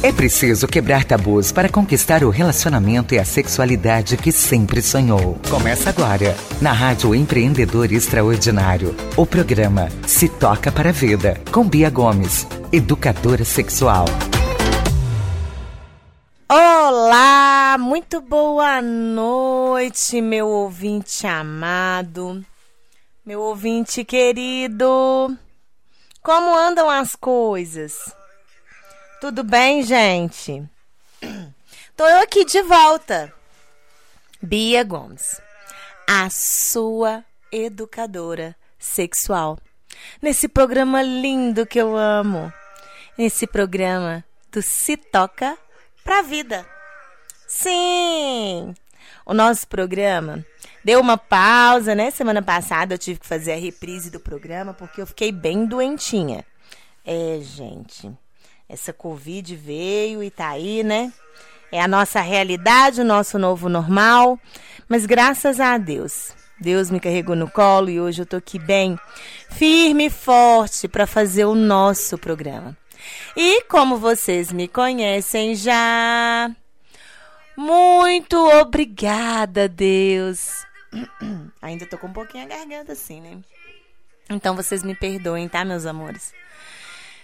É preciso quebrar tabus para conquistar o relacionamento e a sexualidade que sempre sonhou. Começa agora, na Rádio Empreendedor Extraordinário, o programa Se Toca para a Vida, com Bia Gomes, educadora sexual. Olá, muito boa noite, meu ouvinte amado, meu ouvinte querido. Como andam as coisas? Tudo bem, gente? Tô eu aqui de volta. Bia Gomes, a sua educadora sexual. Nesse programa lindo que eu amo. Nesse programa do Se Toca pra Vida. Sim! O nosso programa deu uma pausa, né? Semana passada eu tive que fazer a reprise do programa porque eu fiquei bem doentinha. É, gente. Essa Covid veio e tá aí, né? É a nossa realidade, o nosso novo normal. Mas graças a Deus, Deus me carregou no colo e hoje eu tô aqui bem, firme e forte para fazer o nosso programa. E como vocês me conhecem já, muito obrigada, Deus. Ainda tô com um pouquinho a garganta assim, né? Então vocês me perdoem, tá, meus amores?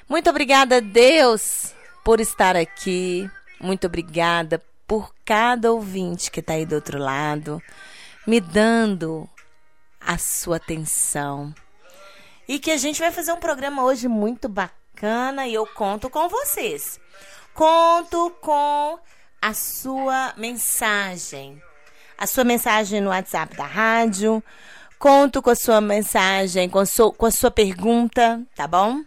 Muito obrigada, Deus, por estar aqui. Muito obrigada por cada ouvinte que está aí do outro lado, me dando a sua atenção. E que a gente vai fazer um programa hoje muito bacana e eu conto com vocês. Conto com a sua mensagem. A sua mensagem no WhatsApp da rádio. Conto com a sua mensagem, com a sua, com a sua pergunta, tá bom?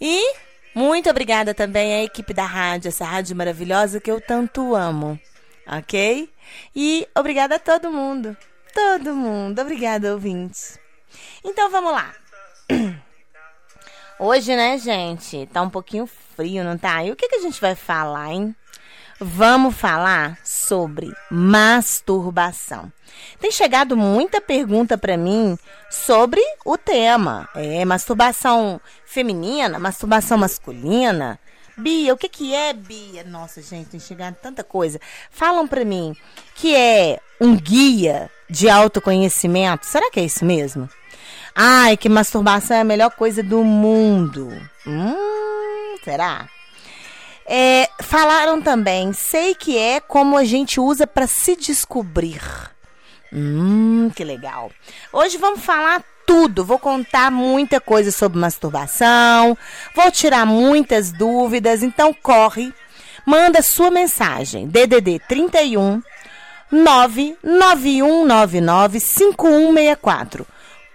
E muito obrigada também à equipe da rádio, essa rádio maravilhosa que eu tanto amo. Ok? E obrigada a todo mundo. Todo mundo. Obrigada, ouvintes. Então vamos lá. Hoje, né, gente? Tá um pouquinho frio, não tá? E o que, que a gente vai falar, hein? Vamos falar sobre masturbação. Tem chegado muita pergunta para mim sobre o tema. É masturbação feminina, masturbação masculina. Bia, o que que é, Bia? Nossa, gente, tem chegado tanta coisa. Falam para mim que é um guia de autoconhecimento. Será que é isso mesmo? Ai, que masturbação é a melhor coisa do mundo. Hum, será? É, falaram também, sei que é como a gente usa para se descobrir. Hum, que legal. Hoje vamos falar tudo. Vou contar muita coisa sobre masturbação. Vou tirar muitas dúvidas. Então corre, manda sua mensagem. DDD 31 99199 5164.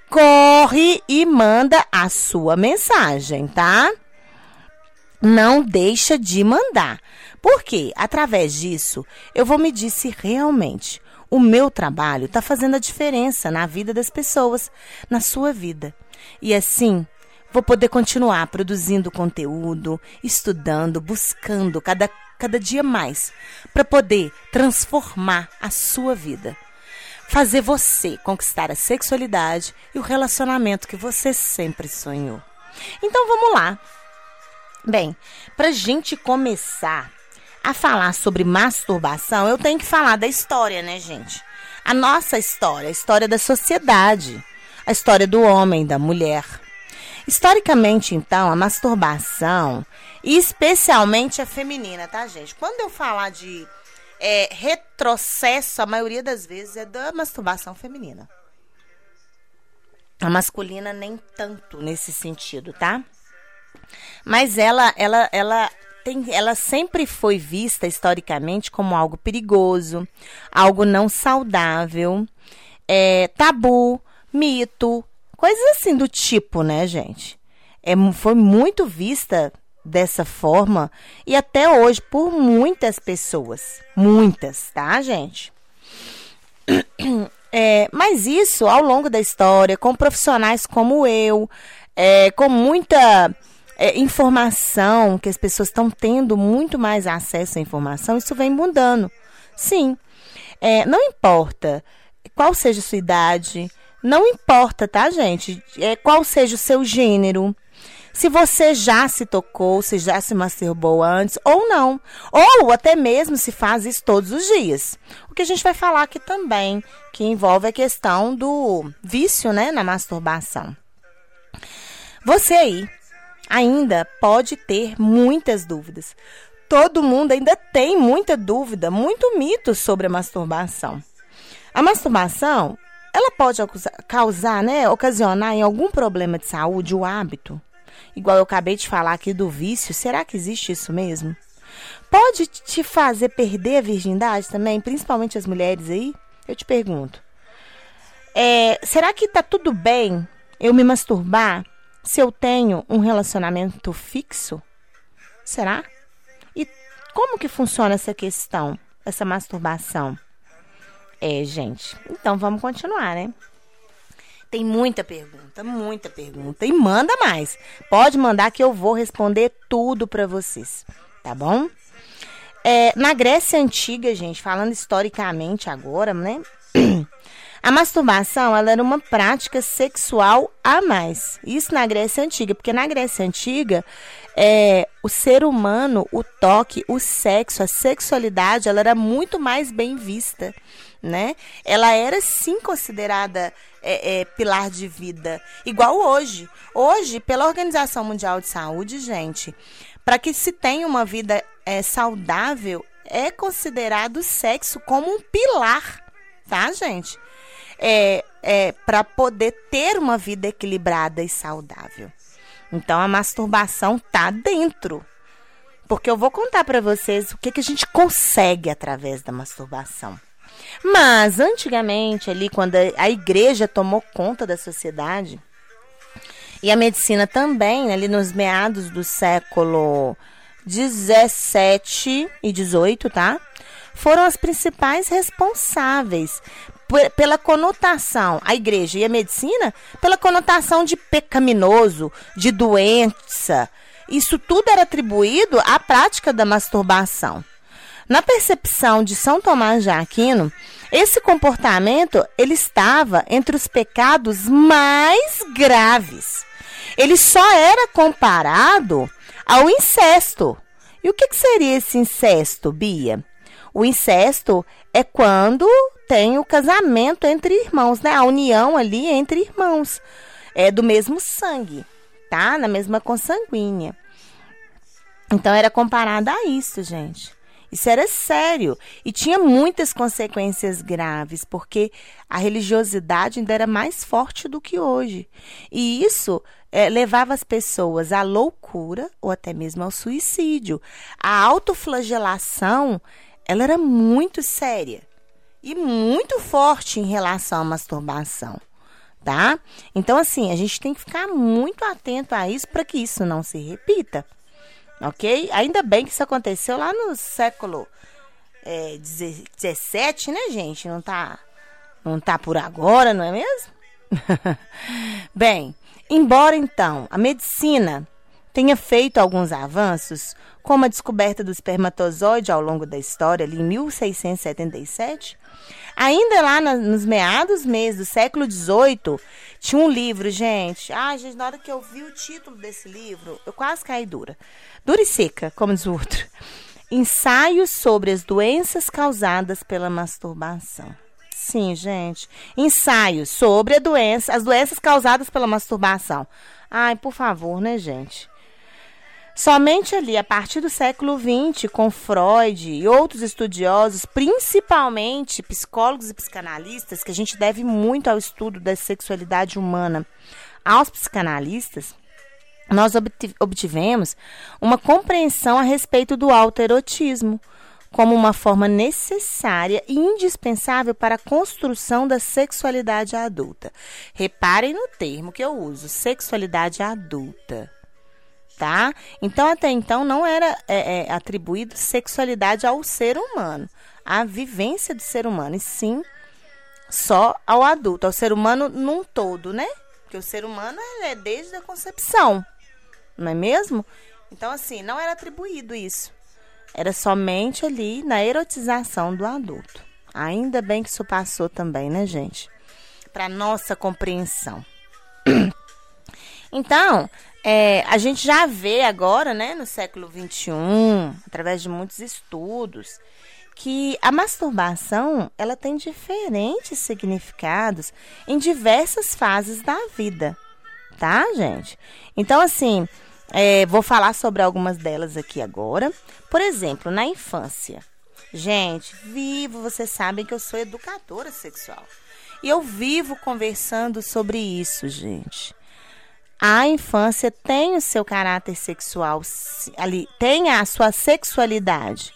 Corre e manda a sua mensagem, tá? Não deixa de mandar. Porque através disso eu vou medir se realmente o meu trabalho está fazendo a diferença na vida das pessoas, na sua vida. E assim vou poder continuar produzindo conteúdo, estudando, buscando cada, cada dia mais para poder transformar a sua vida. Fazer você conquistar a sexualidade e o relacionamento que você sempre sonhou. Então vamos lá. Bem, para gente começar a falar sobre masturbação, eu tenho que falar da história, né, gente? A nossa história, a história da sociedade, a história do homem, da mulher. Historicamente, então, a masturbação, especialmente a feminina, tá, gente? Quando eu falar de é, retrocesso, a maioria das vezes é da masturbação feminina. A masculina nem tanto nesse sentido, tá? Mas ela, ela, ela tem, ela sempre foi vista historicamente como algo perigoso, algo não saudável, é, tabu, mito, coisas assim do tipo, né, gente? É, foi muito vista dessa forma e até hoje por muitas pessoas. Muitas, tá, gente? É, mas isso ao longo da história, com profissionais como eu, é, com muita é, informação, que as pessoas estão tendo muito mais acesso à informação, isso vem mudando. Sim. É, não importa qual seja a sua idade, não importa, tá, gente? É, qual seja o seu gênero. se você já se tocou, se já se masturbou antes ou não. Ou até mesmo se faz isso todos os dias. O que a gente vai falar aqui também, que envolve a questão do vício, né, na masturbação. Você aí ainda pode ter muitas dúvidas. Todo mundo ainda tem muita dúvida, muito mito sobre a masturbação. A masturbação, ela pode causar, né, ocasionar em algum problema de saúde o hábito? Igual eu acabei de falar aqui do vício, será que existe isso mesmo? Pode te fazer perder a virgindade também, principalmente as mulheres aí? Eu te pergunto. É, será que tá tudo bem eu me masturbar se eu tenho um relacionamento fixo? Será? E como que funciona essa questão, essa masturbação? É, gente. Então vamos continuar, né? Tem muita pergunta, muita pergunta. E manda mais. Pode mandar que eu vou responder tudo para vocês, tá bom? É, na Grécia Antiga, gente, falando historicamente agora, né? A masturbação ela era uma prática sexual a mais. Isso na Grécia Antiga, porque na Grécia Antiga é, o ser humano, o toque, o sexo, a sexualidade, ela era muito mais bem vista, né? Ela era sim considerada é, é, pilar de vida, igual hoje. Hoje, pela Organização Mundial de Saúde, gente, para que se tenha uma vida é, saudável, é considerado o sexo como um pilar, tá, gente? É, é, para poder ter uma vida equilibrada e saudável. Então a masturbação tá dentro. Porque eu vou contar para vocês o que, que a gente consegue através da masturbação. Mas antigamente, ali, quando a igreja tomou conta da sociedade, e a medicina também, ali nos meados do século 17 e 18, tá? Foram as principais responsáveis pela conotação, a igreja e a medicina, pela conotação de pecaminoso, de doença. Isso tudo era atribuído à prática da masturbação. Na percepção de São Tomás de Aquino, esse comportamento ele estava entre os pecados mais graves. Ele só era comparado ao incesto. E o que, que seria esse incesto, Bia? O incesto é quando tem o casamento entre irmãos, né? A união ali entre irmãos. É do mesmo sangue, tá? Na mesma consanguínea. Então era comparada a isso, gente. Isso era sério e tinha muitas consequências graves, porque a religiosidade ainda era mais forte do que hoje. E isso é, levava as pessoas à loucura ou até mesmo ao suicídio. A autoflagelação ela era muito séria e muito forte em relação à masturbação, tá? Então, assim, a gente tem que ficar muito atento a isso para que isso não se repita, ok? Ainda bem que isso aconteceu lá no século é, 17, né, gente? Não tá, não tá por agora, não é mesmo? bem, embora então a medicina tenha feito alguns avanços, como a descoberta do espermatozoide ao longo da história, ali em 1677, Ainda lá na, nos meados meses do século XVIII, tinha um livro, gente. Ai, gente, na hora que eu vi o título desse livro, eu quase caí dura. Dura e seca, como diz o outro. Ensaios sobre as doenças causadas pela masturbação. Sim, gente. Ensaios sobre doença, as doenças causadas pela masturbação. Ai, por favor, né, gente? Somente ali, a partir do século XX, com Freud e outros estudiosos, principalmente psicólogos e psicanalistas, que a gente deve muito ao estudo da sexualidade humana aos psicanalistas, nós obtivemos uma compreensão a respeito do autoerotismo como uma forma necessária e indispensável para a construção da sexualidade adulta. Reparem no termo que eu uso, sexualidade adulta tá? Então, até então, não era é, é, atribuído sexualidade ao ser humano, à vivência do ser humano, e sim só ao adulto, ao ser humano num todo, né? Porque o ser humano é desde a concepção, não é mesmo? Então, assim, não era atribuído isso. Era somente ali na erotização do adulto. Ainda bem que isso passou também, né, gente? Para nossa compreensão. Então, é, a gente já vê agora, né, no século XXI, através de muitos estudos, que a masturbação ela tem diferentes significados em diversas fases da vida, tá, gente? Então, assim, é, vou falar sobre algumas delas aqui agora. Por exemplo, na infância. Gente, vivo, vocês sabem que eu sou educadora sexual. E eu vivo conversando sobre isso, gente. A infância tem o seu caráter sexual ali, tem a sua sexualidade.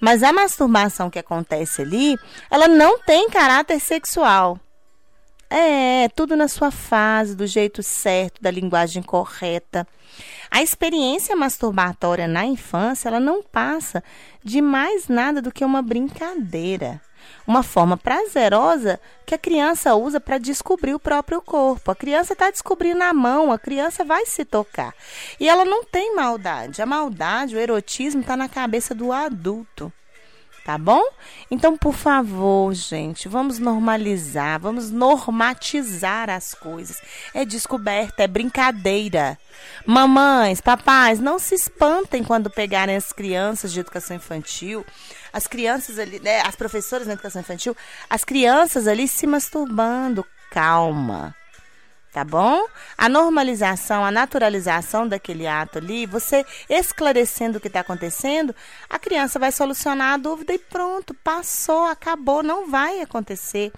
Mas a masturbação que acontece ali, ela não tem caráter sexual. É, tudo na sua fase, do jeito certo, da linguagem correta. A experiência masturbatória na infância, ela não passa de mais nada do que uma brincadeira. Uma forma prazerosa que a criança usa para descobrir o próprio corpo. A criança está descobrindo a mão, a criança vai se tocar. E ela não tem maldade. A maldade, o erotismo está na cabeça do adulto tá bom? Então, por favor, gente, vamos normalizar, vamos normatizar as coisas. É descoberta, é brincadeira. Mamães, papais, não se espantem quando pegarem as crianças de educação infantil, as crianças ali, né, as professoras de educação infantil, as crianças ali se masturbando. Calma tá bom? A normalização, a naturalização daquele ato ali, você esclarecendo o que está acontecendo, a criança vai solucionar a dúvida e pronto, passou, acabou, não vai acontecer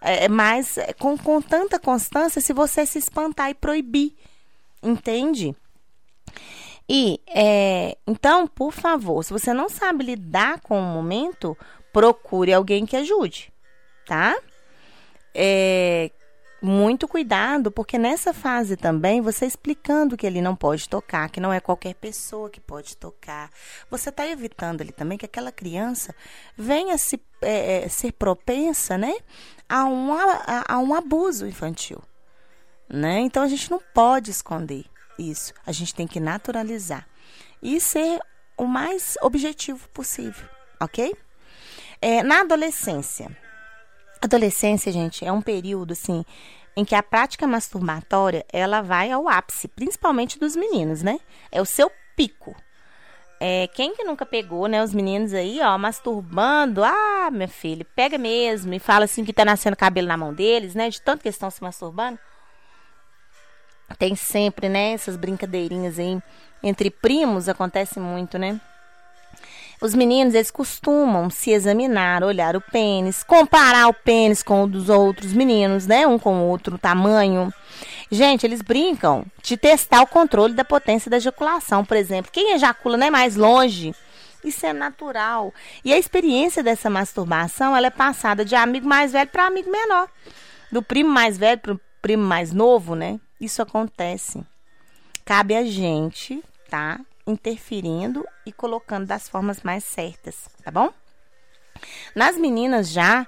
é, é mais é, com, com tanta constância se você se espantar e proibir, entende? E é, então, por favor, se você não sabe lidar com o momento, procure alguém que ajude, tá? É, muito cuidado, porque nessa fase também, você explicando que ele não pode tocar, que não é qualquer pessoa que pode tocar, você está evitando ali também que aquela criança venha se, é, é, ser propensa né, a, um, a, a um abuso infantil. Né? Então a gente não pode esconder isso, a gente tem que naturalizar e ser o mais objetivo possível, ok? É, na adolescência, Adolescência, gente, é um período assim em que a prática masturbatória ela vai ao ápice, principalmente dos meninos, né? É o seu pico. É, quem que nunca pegou, né, os meninos aí, ó, masturbando, ah, meu filho, pega mesmo e fala assim que tá nascendo cabelo na mão deles, né, de tanto que estão se masturbando. Tem sempre, né, essas brincadeirinhas aí entre primos, acontece muito, né? Os meninos, eles costumam se examinar, olhar o pênis, comparar o pênis com o dos outros meninos, né? Um com o outro tamanho. Gente, eles brincam de testar o controle da potência da ejaculação, por exemplo. Quem ejacula né, mais longe? Isso é natural. E a experiência dessa masturbação, ela é passada de amigo mais velho para amigo menor. Do primo mais velho para o primo mais novo, né? Isso acontece. Cabe a gente, tá? Interferindo e colocando das formas mais certas, tá bom? Nas meninas já,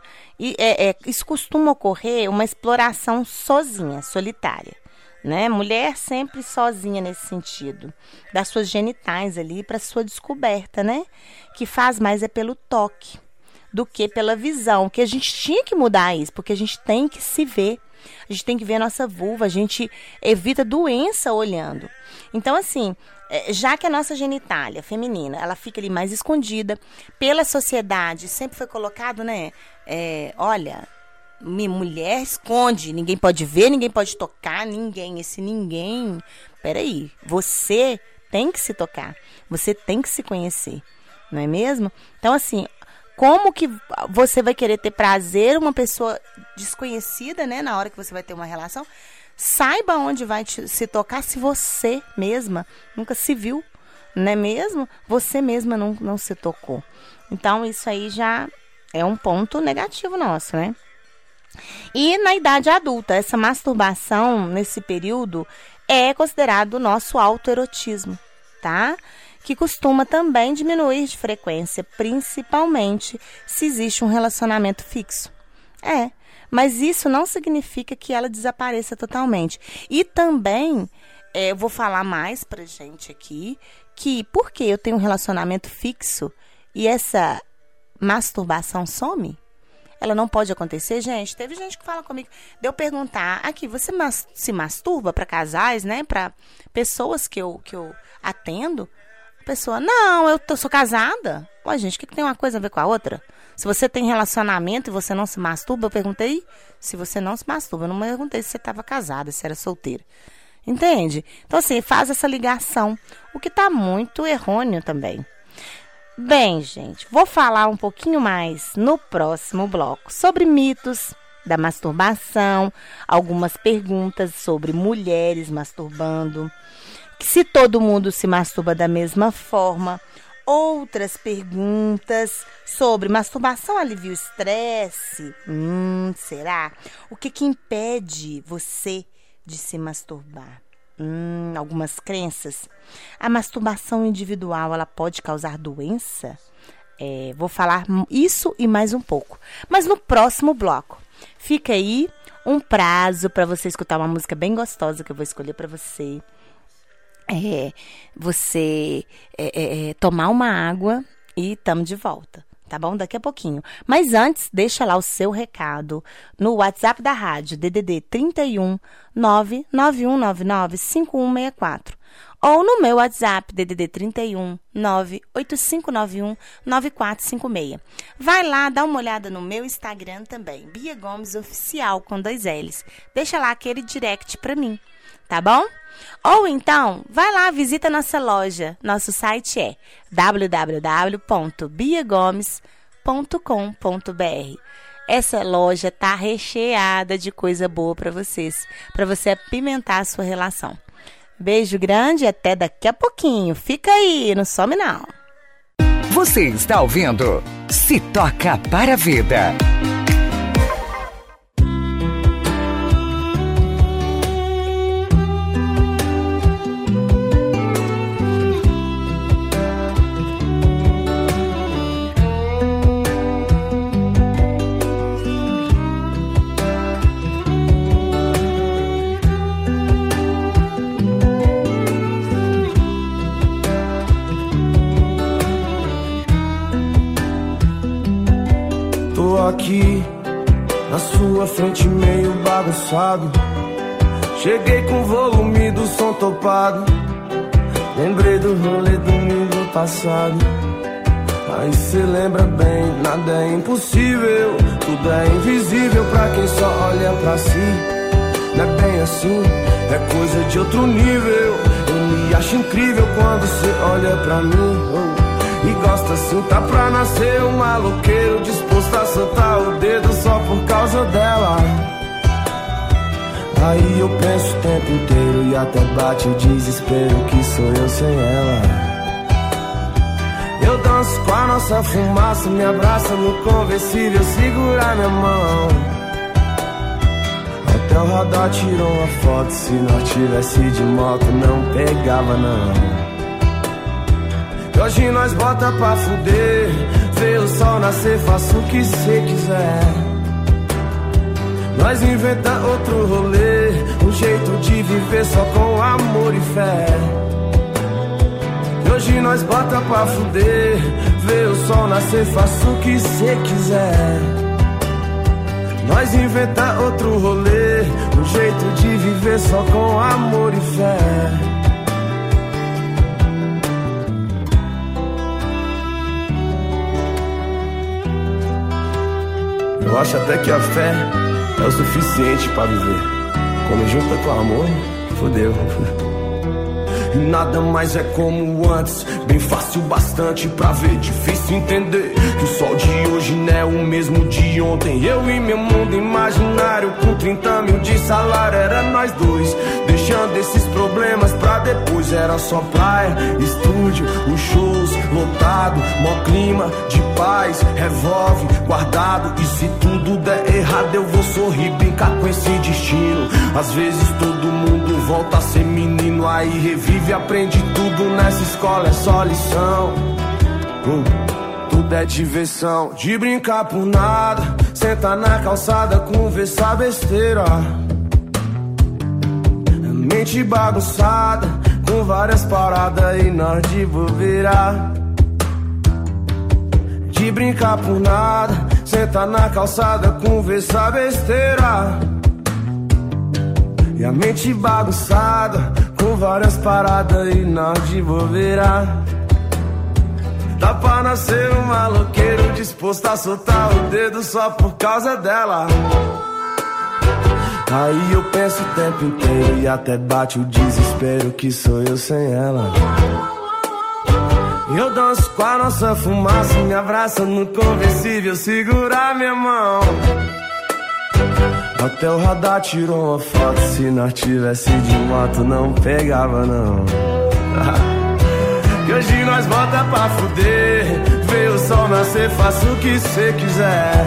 é, é, isso costuma ocorrer uma exploração sozinha, solitária. Né? Mulher sempre sozinha nesse sentido, das suas genitais ali para sua descoberta, né? Que faz mais é pelo toque do que pela visão, que a gente tinha que mudar isso, porque a gente tem que se ver, a gente tem que ver a nossa vulva, a gente evita doença olhando. Então, assim, já que a nossa genitália feminina ela fica ali mais escondida pela sociedade sempre foi colocado né é, olha mulher esconde ninguém pode ver ninguém pode tocar ninguém esse ninguém. Peraí você tem que se tocar você tem que se conhecer não é mesmo? Então assim como que você vai querer ter prazer uma pessoa desconhecida né na hora que você vai ter uma relação Saiba onde vai te, se tocar se você mesma nunca se viu, não é mesmo? Você mesma não, não se tocou. Então, isso aí já é um ponto negativo nosso, né? E na idade adulta, essa masturbação nesse período é considerado nosso autoerotismo, tá? Que costuma também diminuir de frequência, principalmente se existe um relacionamento fixo. É, mas isso não significa que ela desapareça totalmente. E também, é, eu vou falar mais pra gente aqui, que porque eu tenho um relacionamento fixo e essa masturbação some, ela não pode acontecer, gente. Teve gente que fala comigo, de eu perguntar, aqui, você mas, se masturba para casais, né? Para pessoas que eu, que eu atendo? A pessoa, não, eu tô, sou casada. Ué, gente, o que, que tem uma coisa a ver com a outra? Se você tem relacionamento e você não se masturba, eu perguntei se você não se masturba. Eu não perguntei se você estava casada, se era solteira. Entende? Então, assim, faz essa ligação, o que está muito errôneo também. Bem, gente, vou falar um pouquinho mais no próximo bloco sobre mitos da masturbação, algumas perguntas sobre mulheres masturbando, se todo mundo se masturba da mesma forma, outras perguntas sobre masturbação alivia o estresse. Hum, será? O que que impede você de se masturbar? Hum, algumas crenças. A masturbação individual ela pode causar doença? É, vou falar isso e mais um pouco. Mas no próximo bloco. Fica aí um prazo para você escutar uma música bem gostosa que eu vou escolher para você. É, você é, é, é tomar uma água e estamos de volta tá bom? Daqui a pouquinho. Mas antes, deixa lá o seu recado no WhatsApp da rádio, DDD 31 99199 5164. Ou no meu WhatsApp, DDD 31 98591 9456. Vai lá, dá uma olhada no meu Instagram também, Bia Gomes Oficial, com dois L's. Deixa lá aquele direct pra mim, tá bom? Ou então, vai lá, visita nossa loja. Nosso site é www.biagomes.com.br. Essa loja tá recheada de coisa boa para vocês, para você apimentar a sua relação. Beijo grande e até daqui a pouquinho. Fica aí, não some não. Você está ouvindo? Se toca para a vida. Aqui na sua frente meio bagunçado. Cheguei com o volume do som topado. Lembrei do rolê domingo passado. Aí cê lembra bem, nada é impossível, tudo é invisível pra quem só olha pra si. Não é bem assim, é coisa de outro nível. Eu me acho incrível quando cê olha pra mim. Oh. E gosta assim, tá pra nascer um maloqueiro Disposto a soltar o dedo só por causa dela. Aí eu penso o tempo inteiro e até bate o desespero Que sou eu sem ela. Eu danço com a nossa fumaça Me abraça no conversível, segura minha mão. Até o radar tirou uma foto Se nós tivesse de moto não pegava não Hoje nós bota pra fuder. Vê o sol nascer, faça o que cê quiser. Nós inventa outro rolê. Um jeito de viver só com amor e fé. Hoje nós bota pra fuder. Vê o sol nascer, faça o que cê quiser. Nós inventa outro rolê. Um jeito de viver só com amor e fé Eu acho até que a fé é o suficiente para viver. Quando junta com amor, fodeu. Nada mais é como antes, bem fácil bastante pra ver. Difícil entender que o sol de hoje não é o mesmo de ontem. Eu e meu mundo imaginário, com 30 mil de salário, era nós dois. Deixando esses problemas pra depois. Era só praia, estúdio, os shows lotado, mó clima de paz, revolve guardado. E se tudo der errado, eu vou sorrir, brincar com esse destino. Às vezes todo mundo volta a ser menino, aí revive, aprende tudo nessa escola, é só lição. Uh, tudo é diversão, de brincar por nada. Sentar na calçada, conversar besteira. Mente bagunçada, com várias paradas e nós de bobeira. De brincar por nada Senta na calçada, conversa besteira. E a mente bagunçada, com várias paradas e nada de bobeira. Dá pra nascer um maloqueiro disposto a soltar o dedo só por causa dela. Aí eu penso o tempo inteiro e até bate o desespero que sou eu sem ela. Eu danço com a nossa fumaça, me abraça no conversível, segurar minha mão. Até o radar tirou uma foto, se nós tivesse de moto não pegava não. E hoje nós bota pra fuder, vê o sol nascer, faça o que cê quiser.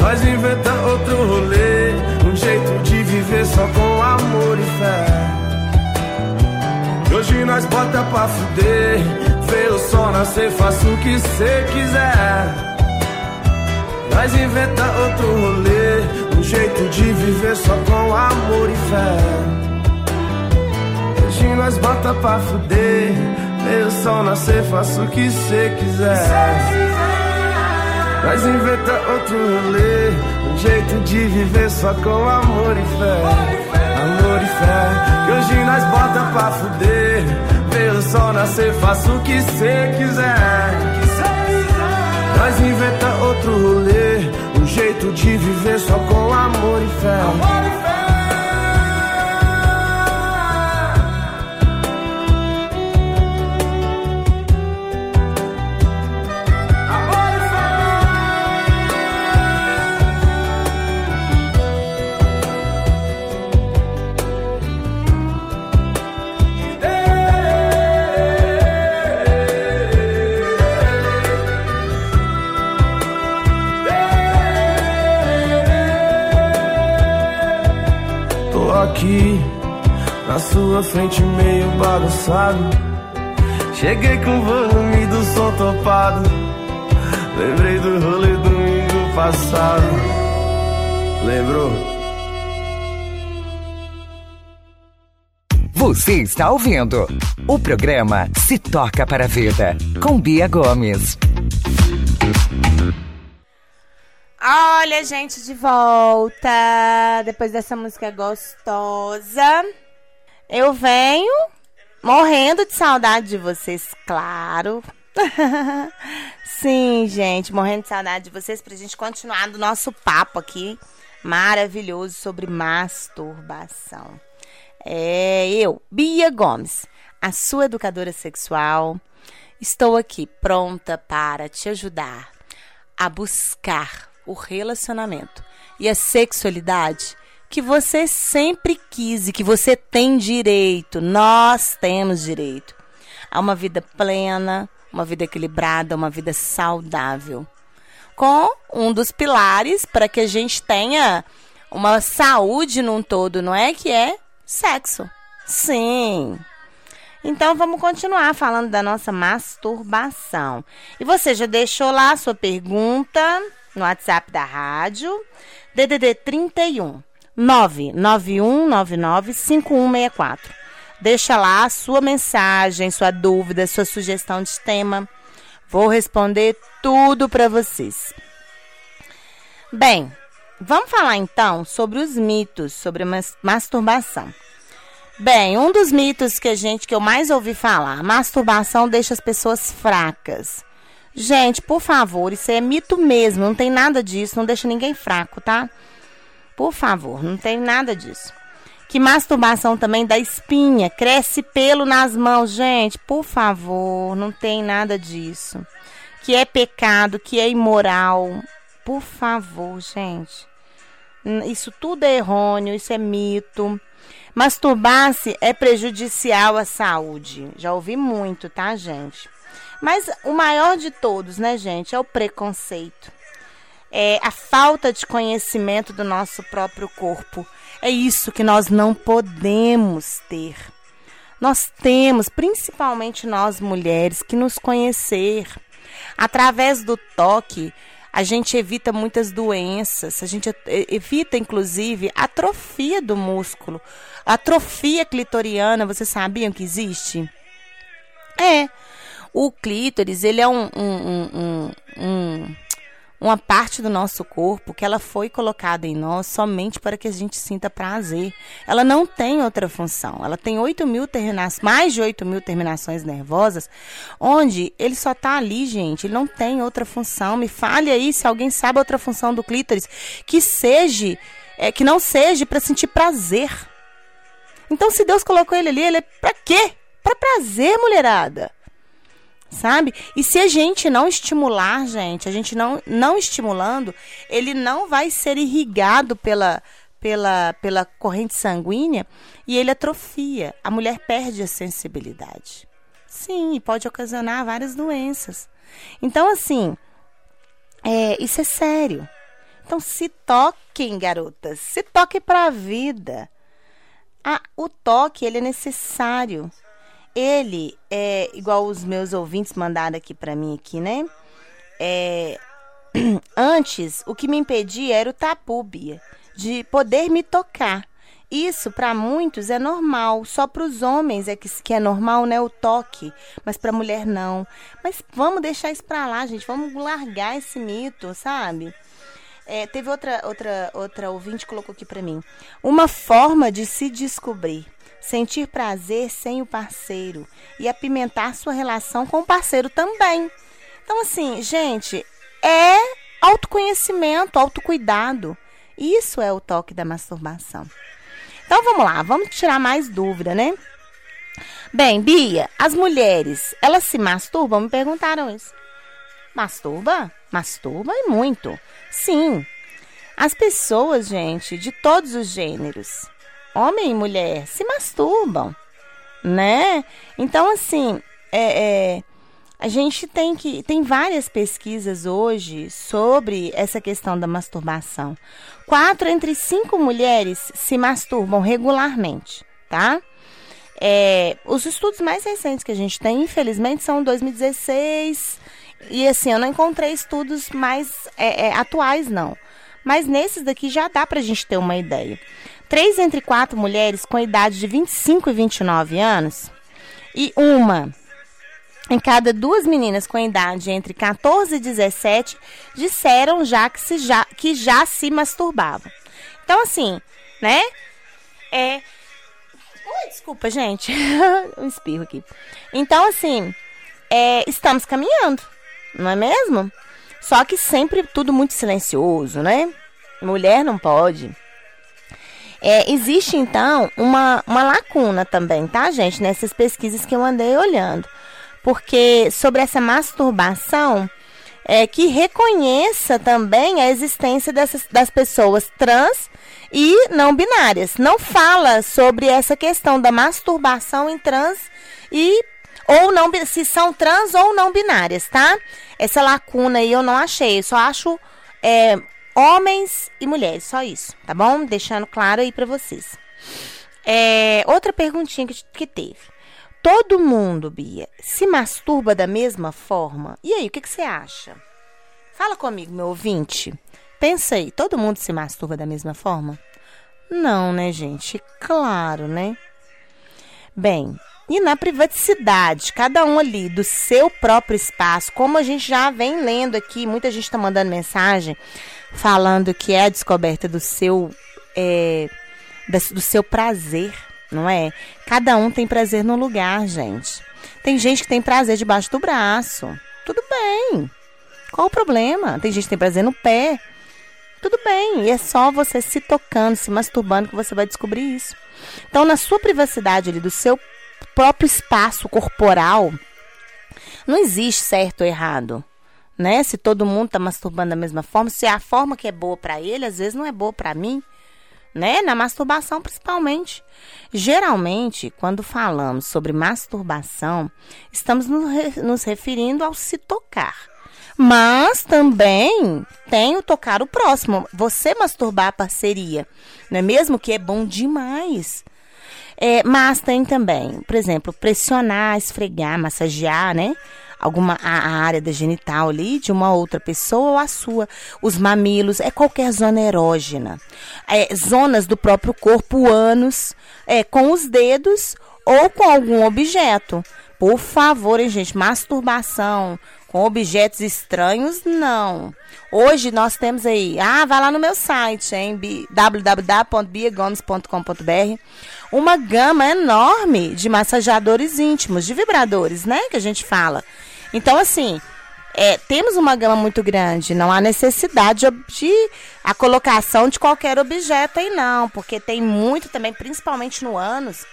Nós inventa outro rolê, um jeito de viver só com amor e fé. Hoje nós bota pra fuder, vê o sol nascer, faça o que cê quiser. Nós inventa outro rolê, um jeito de viver só com amor e fé. Hoje nós bota pra fuder, vê o sol nascer, faça o que cê quiser. Nós inventa outro rolê, um jeito de viver só com amor e fé. Amor e fé, que hoje nós bota pra fuder, o sol nascer, faça o que cê quiser. Nós inventa outro rolê, um jeito de viver só com amor e fé. Amor e fé. Na frente meio bagunçado. Cheguei com o volume do som topado. Lembrei do rolê domingo passado. Lembrou? Você está ouvindo o programa Se Toca para a Vida com Bia Gomes. Olha, gente, de volta. Depois dessa música gostosa, eu venho morrendo de saudade de vocês, claro. Sim, gente, morrendo de saudade de vocês pra gente continuar do nosso papo aqui maravilhoso sobre masturbação. É eu, Bia Gomes, a sua educadora sexual. Estou aqui pronta para te ajudar a buscar o relacionamento e a sexualidade que você sempre quis e que você tem direito, nós temos direito a uma vida plena, uma vida equilibrada, uma vida saudável. Com um dos pilares para que a gente tenha uma saúde num todo, não é? Que é sexo. Sim. Então vamos continuar falando da nossa masturbação. E você já deixou lá a sua pergunta? no WhatsApp da rádio, DDD 31 991995164. Deixa lá a sua mensagem, sua dúvida, sua sugestão de tema. Vou responder tudo para vocês. Bem, vamos falar então sobre os mitos sobre masturbação. Bem, um dos mitos que a gente que eu mais ouvi falar, masturbação deixa as pessoas fracas. Gente, por favor, isso é mito mesmo, não tem nada disso, não deixa ninguém fraco, tá? Por favor, não tem nada disso. Que masturbação também dá espinha, cresce pelo nas mãos, gente, por favor, não tem nada disso. Que é pecado, que é imoral, por favor, gente. Isso tudo é errôneo, isso é mito. Masturbar-se é prejudicial à saúde. Já ouvi muito, tá, gente? Mas o maior de todos, né, gente, é o preconceito. É a falta de conhecimento do nosso próprio corpo. É isso que nós não podemos ter. Nós temos, principalmente nós mulheres, que nos conhecer. Através do toque, a gente evita muitas doenças, a gente evita inclusive atrofia do músculo, atrofia clitoriana. Vocês sabiam que existe? É, o clítoris, ele é um, um, um, um uma parte do nosso corpo que ela foi colocada em nós somente para que a gente sinta prazer. Ela não tem outra função. Ela tem 8 mil terminações, mais de 8 mil terminações nervosas, onde ele só está ali, gente. Ele não tem outra função. Me fale aí se alguém sabe outra função do clítoris que seja, é, que não seja para sentir prazer. Então, se Deus colocou ele ali, ele é para quê? Para prazer, mulherada sabe? E se a gente não estimular, gente, a gente não, não estimulando, ele não vai ser irrigado pela, pela, pela corrente sanguínea e ele atrofia. A mulher perde a sensibilidade. Sim, pode ocasionar várias doenças. Então, assim, é, isso é sério. Então, se toquem, garotas, se toquem para a vida. Ah, o toque ele é necessário ele é igual os meus ouvintes mandaram aqui para mim aqui, né? É, antes, o que me impedia era o tabu, Bia, de poder me tocar. Isso para muitos é normal, só para os homens é que, que é normal, né, o toque, mas para mulher não. Mas vamos deixar isso para lá, gente, vamos largar esse mito, sabe? É, teve outra outra outra ouvinte que colocou aqui para mim. Uma forma de se descobrir sentir prazer sem o parceiro e apimentar sua relação com o parceiro também. Então, assim, gente, é autoconhecimento, autocuidado. Isso é o toque da masturbação. Então vamos lá, vamos tirar mais dúvida, né? Bem, Bia, as mulheres, elas se masturbam? Me perguntaram isso. Masturba? Masturba e muito. Sim. As pessoas, gente, de todos os gêneros, homem e mulher se masturbam, né? Então, assim, é, é, a gente tem que. Tem várias pesquisas hoje sobre essa questão da masturbação. Quatro entre cinco mulheres se masturbam regularmente, tá? É, os estudos mais recentes que a gente tem, infelizmente, são 2016. E assim, eu não encontrei estudos mais é, é, atuais, não. Mas nesses daqui já dá pra gente ter uma ideia. Três entre quatro mulheres com idade de 25 e 29 anos e uma em cada duas meninas com idade entre 14 e 17 disseram já que, se já, que já se masturbavam. Então, assim, né? É. Ui, desculpa, gente. um espirro aqui. Então, assim, é, estamos caminhando, não é mesmo? Só que sempre tudo muito silencioso, né? Mulher não pode. É, existe, então, uma, uma lacuna também, tá, gente? Nessas pesquisas que eu andei olhando. Porque sobre essa masturbação, é, que reconheça também a existência dessas, das pessoas trans e não binárias. Não fala sobre essa questão da masturbação em trans e ou não se são trans ou não binárias, tá? Essa lacuna aí eu não achei, eu só acho é, homens e mulheres, só isso, tá bom? Deixando claro aí para vocês. É, outra perguntinha que, que teve. Todo mundo, Bia, se masturba da mesma forma? E aí, o que, que você acha? Fala comigo, meu ouvinte. Pensa aí, todo mundo se masturba da mesma forma? Não, né, gente? Claro, né? Bem, e na privacidade, cada um ali do seu próprio espaço, como a gente já vem lendo aqui, muita gente está mandando mensagem falando que é a descoberta do seu é, do seu prazer, não é? Cada um tem prazer no lugar, gente. Tem gente que tem prazer debaixo do braço. Tudo bem. Qual o problema? Tem gente que tem prazer no pé. Tudo bem. E é só você se tocando, se masturbando que você vai descobrir isso. Então, na sua privacidade ali, do seu próprio espaço corporal, não existe certo ou errado né? Se todo mundo está masturbando da mesma forma, se a forma que é boa para ele, às vezes não é boa para mim, né? Na masturbação principalmente. Geralmente, quando falamos sobre masturbação, estamos nos referindo ao se tocar. Mas também tem o tocar o próximo. Você masturbar a parceria, não é mesmo? Que é bom demais. É, mas tem também, por exemplo, pressionar, esfregar, massagear, né? Alguma a, área da genital ali de uma outra pessoa ou a sua. Os mamilos, é qualquer zona erógena. É, zonas do próprio corpo, ânus, é, com os dedos ou com algum objeto. Por favor, hein, gente, masturbação com objetos estranhos, não. Hoje nós temos aí, ah, vai lá no meu site, hein, www.biagomes.com.br, uma gama enorme de massageadores íntimos, de vibradores, né, que a gente fala. Então, assim, é, temos uma gama muito grande, não há necessidade de a colocação de qualquer objeto aí não, porque tem muito também, principalmente no ânus.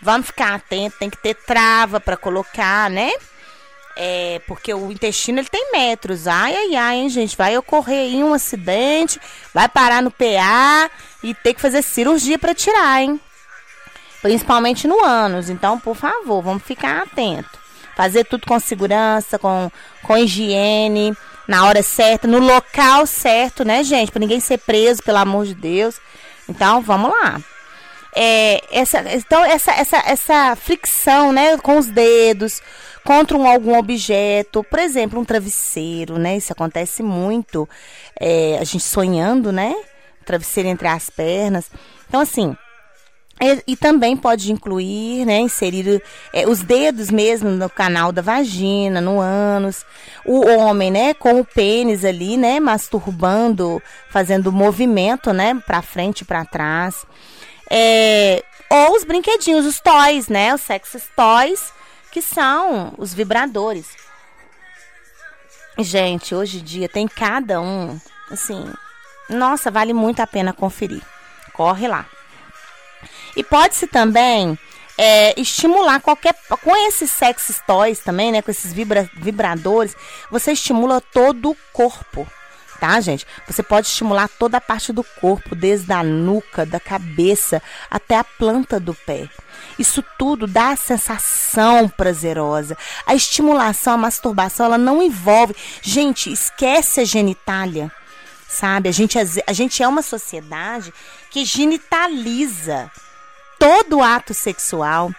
Vamos ficar atento, tem que ter trava para colocar, né? É, porque o intestino ele tem metros. Ai, ai, ai, hein, gente? Vai ocorrer aí um acidente, vai parar no PA e ter que fazer cirurgia para tirar, hein? Principalmente no ânus. Então, por favor, vamos ficar atento. Fazer tudo com segurança, com, com higiene, na hora certa, no local certo, né, gente? Para ninguém ser preso, pelo amor de Deus. Então, vamos lá. É, essa, então, essa, essa, essa fricção, né, com os dedos, contra um, algum objeto, por exemplo, um travesseiro, né? Isso acontece muito. É, a gente sonhando, né? Travesseiro entre as pernas. Então, assim, e, e, também pode incluir, né, inserir é, os dedos mesmo no canal da vagina, no ânus. O homem, né, com o pênis ali, né, masturbando, fazendo movimento, né, para frente e para trás. É, ou os brinquedinhos, os toys, né, os sexy toys, que são os vibradores. Gente, hoje em dia tem cada um, assim, nossa, vale muito a pena conferir. Corre lá. E pode-se também é, estimular qualquer. Com esses sex toys também, né? Com esses vibra, vibradores, você estimula todo o corpo. Tá, gente? Você pode estimular toda a parte do corpo, desde a nuca, da cabeça até a planta do pé. Isso tudo dá a sensação prazerosa. A estimulação, a masturbação, ela não envolve. Gente, esquece a genitália. Sabe? A gente, a gente é uma sociedade que genitaliza todo ato sexual,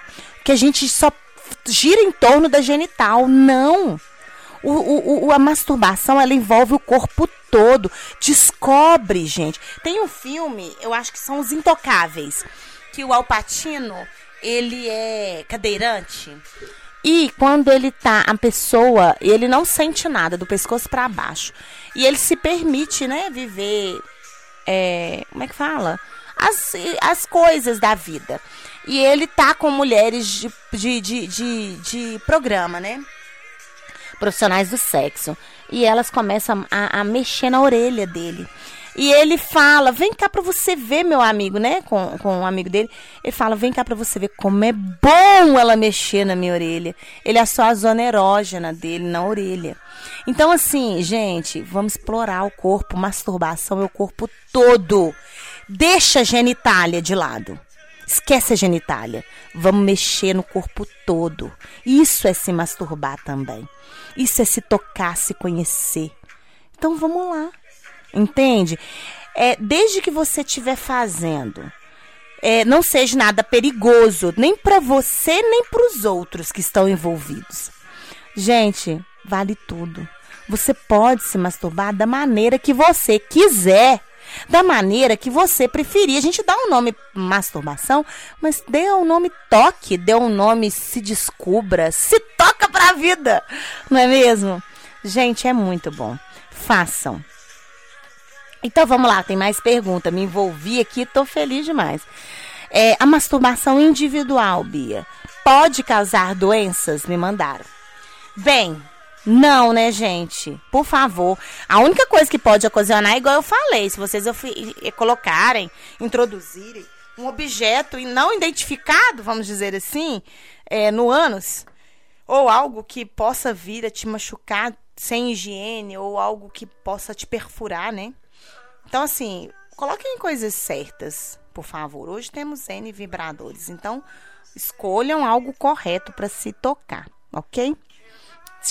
que a gente só gira em torno da genital. Não. O, o, o, a masturbação ela envolve o corpo todo. Descobre, gente. Tem um filme, eu acho que são Os Intocáveis, que o Alpatino ele é cadeirante. E quando ele tá, a pessoa, ele não sente nada do pescoço para baixo. E ele se permite, né, viver. É, como é que fala? As, as coisas da vida. E ele tá com mulheres de, de, de, de, de programa, né? Profissionais do sexo. E elas começam a, a mexer na orelha dele. E ele fala: Vem cá pra você ver, meu amigo, né? Com, com um amigo dele. Ele fala: Vem cá pra você ver como é bom ela mexer na minha orelha. Ele é só a zona erógena dele na orelha. Então, assim, gente, vamos explorar o corpo. Masturbação é o corpo todo. Deixa a genitália de lado. Esquece a genitália. Vamos mexer no corpo todo. Isso é se masturbar também. Isso é se tocar, se conhecer. Então vamos lá. Entende? É, desde que você estiver fazendo, é, não seja nada perigoso, nem para você, nem para os outros que estão envolvidos. Gente, vale tudo. Você pode se masturbar da maneira que você quiser da maneira que você preferir. A gente dá um nome masturbação, mas dê um nome toque, dê um nome se descubra, se toca pra vida, não é mesmo? Gente, é muito bom. Façam. Então vamos lá, tem mais pergunta. Me envolvi aqui, tô feliz demais. É, a masturbação individual, Bia, pode causar doenças? Me mandaram. Bem, não, né, gente? Por favor. A única coisa que pode ocasionar, igual eu falei, se vocês colocarem, introduzirem um objeto não identificado, vamos dizer assim, é, no ânus, ou algo que possa vir a te machucar sem higiene, ou algo que possa te perfurar, né? Então, assim, coloquem coisas certas, por favor. Hoje temos N vibradores, então escolham algo correto para se tocar, ok?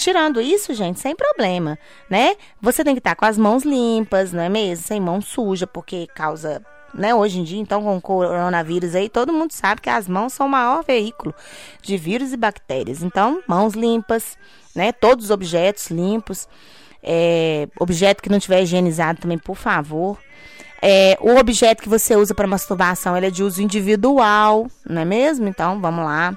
Tirando isso, gente, sem problema, né? Você tem que estar com as mãos limpas, não é mesmo? Sem mão suja, porque causa, né? Hoje em dia, então, com o coronavírus aí, todo mundo sabe que as mãos são o maior veículo de vírus e bactérias. Então, mãos limpas, né? Todos os objetos limpos. É, objeto que não tiver higienizado também, por favor. É, o objeto que você usa para masturbação, ele é de uso individual, não é mesmo? Então, vamos lá.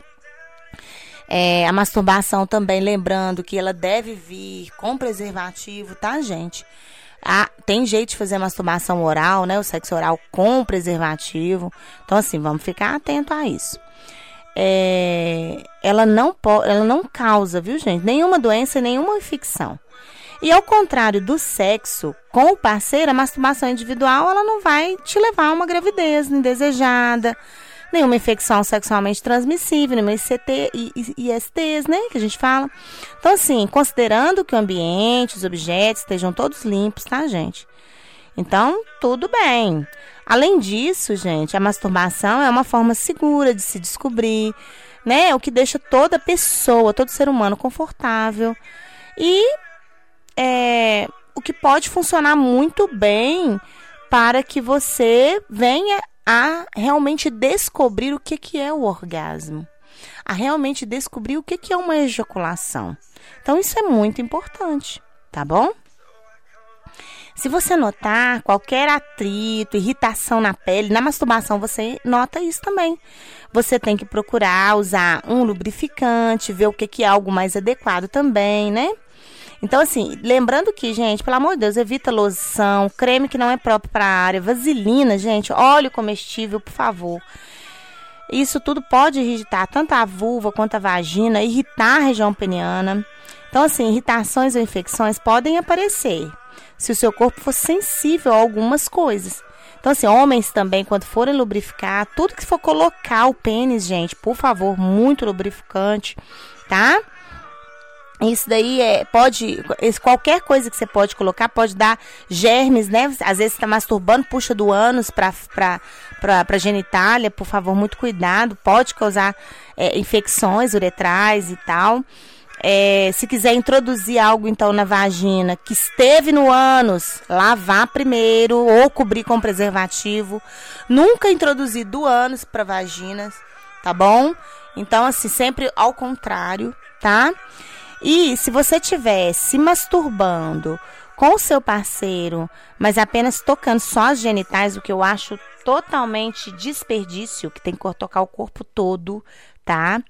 É, a masturbação também, lembrando que ela deve vir com preservativo, tá, gente? Ah, tem jeito de fazer masturbação oral, né? O sexo oral com preservativo. Então, assim, vamos ficar atento a isso. É, ela, não ela não causa, viu, gente? Nenhuma doença, nenhuma infecção. E ao contrário do sexo com o parceiro, a masturbação individual ela não vai te levar a uma gravidez indesejada, nenhuma infecção sexualmente transmissível, nenhuma ICT, ISTs, né, que a gente fala. Então, assim, considerando que o ambiente, os objetos estejam todos limpos, tá, gente? Então, tudo bem. Além disso, gente, a masturbação é uma forma segura de se descobrir, né? O que deixa toda pessoa, todo ser humano confortável. E é, o que pode funcionar muito bem para que você venha a realmente descobrir o que, que é o orgasmo, a realmente descobrir o que, que é uma ejaculação. Então, isso é muito importante, tá bom? Se você notar qualquer atrito, irritação na pele, na masturbação você nota isso também. Você tem que procurar usar um lubrificante, ver o que, que é algo mais adequado também, né? Então, assim, lembrando que, gente, pelo amor de Deus, evita loção, creme que não é próprio para a área, vaselina, gente, óleo comestível, por favor. Isso tudo pode irritar tanto a vulva quanto a vagina, irritar a região peniana. Então, assim, irritações ou infecções podem aparecer se o seu corpo for sensível a algumas coisas. Então, assim, homens também, quando forem lubrificar, tudo que for colocar o pênis, gente, por favor, muito lubrificante, tá? Isso daí é, pode, qualquer coisa que você pode colocar pode dar germes, né? Às vezes você tá masturbando, puxa do ânus pra, pra, pra genitália, por favor, muito cuidado. Pode causar é, infecções uretrais e tal. É, se quiser introduzir algo então na vagina que esteve no ânus, lavar primeiro ou cobrir com preservativo. Nunca introduzir do ânus para vaginas, tá bom? Então, assim, sempre ao contrário, tá? E se você estiver se masturbando com o seu parceiro, mas apenas tocando só as genitais, o que eu acho totalmente desperdício, que tem que tocar o corpo todo, tá?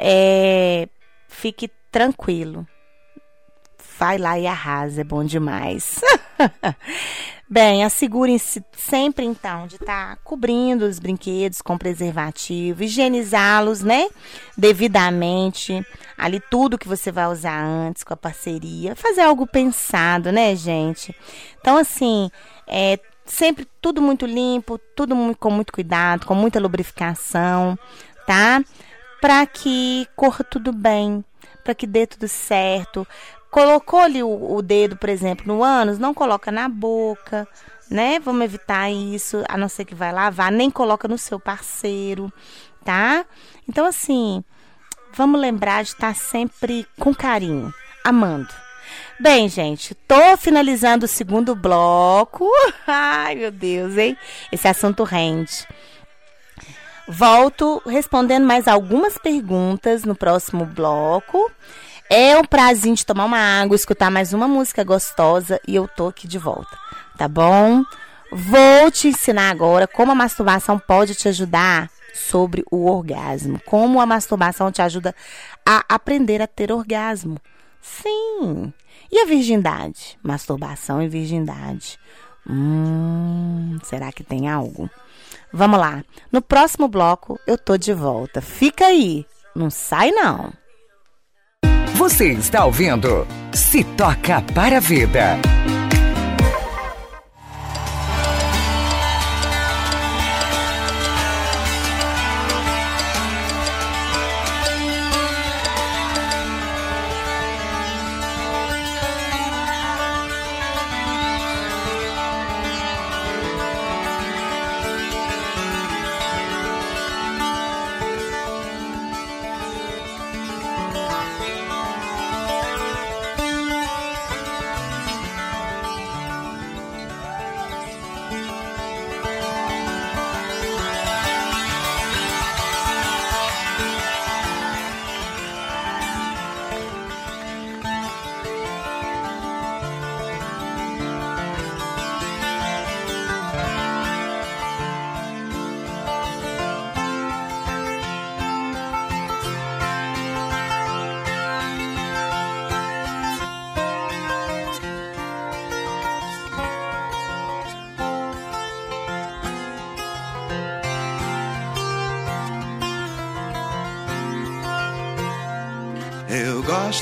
É, fique tranquilo. Vai lá e arrasa, é bom demais. Bem, assegurem-se sempre então de estar tá cobrindo os brinquedos com preservativo, higienizá-los, né? Devidamente. Ali tudo que você vai usar antes com a parceria. Fazer algo pensado, né, gente? Então, assim, é sempre tudo muito limpo, tudo com muito cuidado, com muita lubrificação, tá? Para que corra tudo bem, para que dê tudo certo, Colocou ali o, o dedo, por exemplo, no ânus, não coloca na boca, né? Vamos evitar isso, a não ser que vai lavar, nem coloca no seu parceiro, tá? Então, assim, vamos lembrar de estar sempre com carinho, amando. Bem, gente, tô finalizando o segundo bloco. Ai, meu Deus, hein? Esse assunto rende. Volto respondendo mais algumas perguntas no próximo bloco. É um prazinho de tomar uma água, escutar mais uma música gostosa e eu tô aqui de volta, tá bom? Vou te ensinar agora como a masturbação pode te ajudar sobre o orgasmo. Como a masturbação te ajuda a aprender a ter orgasmo. Sim. E a virgindade? Masturbação e virgindade. Hum, será que tem algo? Vamos lá. No próximo bloco eu tô de volta. Fica aí. Não sai não. Você está ouvindo Se Toca para a Vida.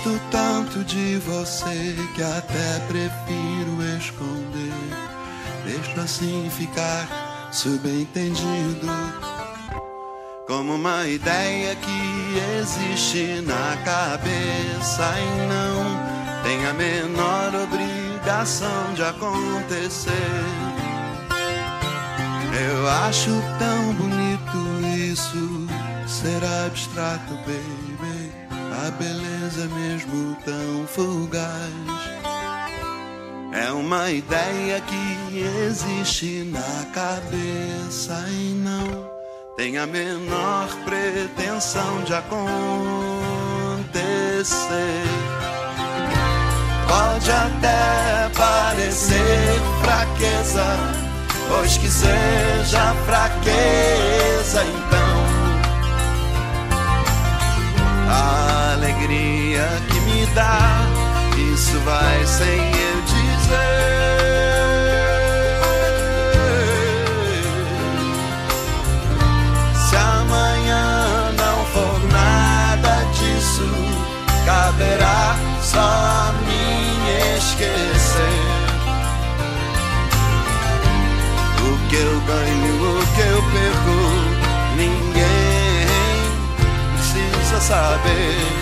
Gosto tanto de você que até prefiro esconder. Deixo assim ficar subentendido. Como uma ideia que existe na cabeça e não tem a menor obrigação de acontecer. Eu acho tão bonito isso ser abstrato, baby. A beleza é mesmo tão fugaz. É uma ideia que existe na cabeça e não tem a menor pretensão de acontecer. Pode até parecer fraqueza, pois que seja fraqueza, então a alegria dá, isso vai sem eu dizer. Se amanhã não for nada disso, caberá só a mim esquecer. O que eu ganho, o que eu perco, ninguém precisa saber.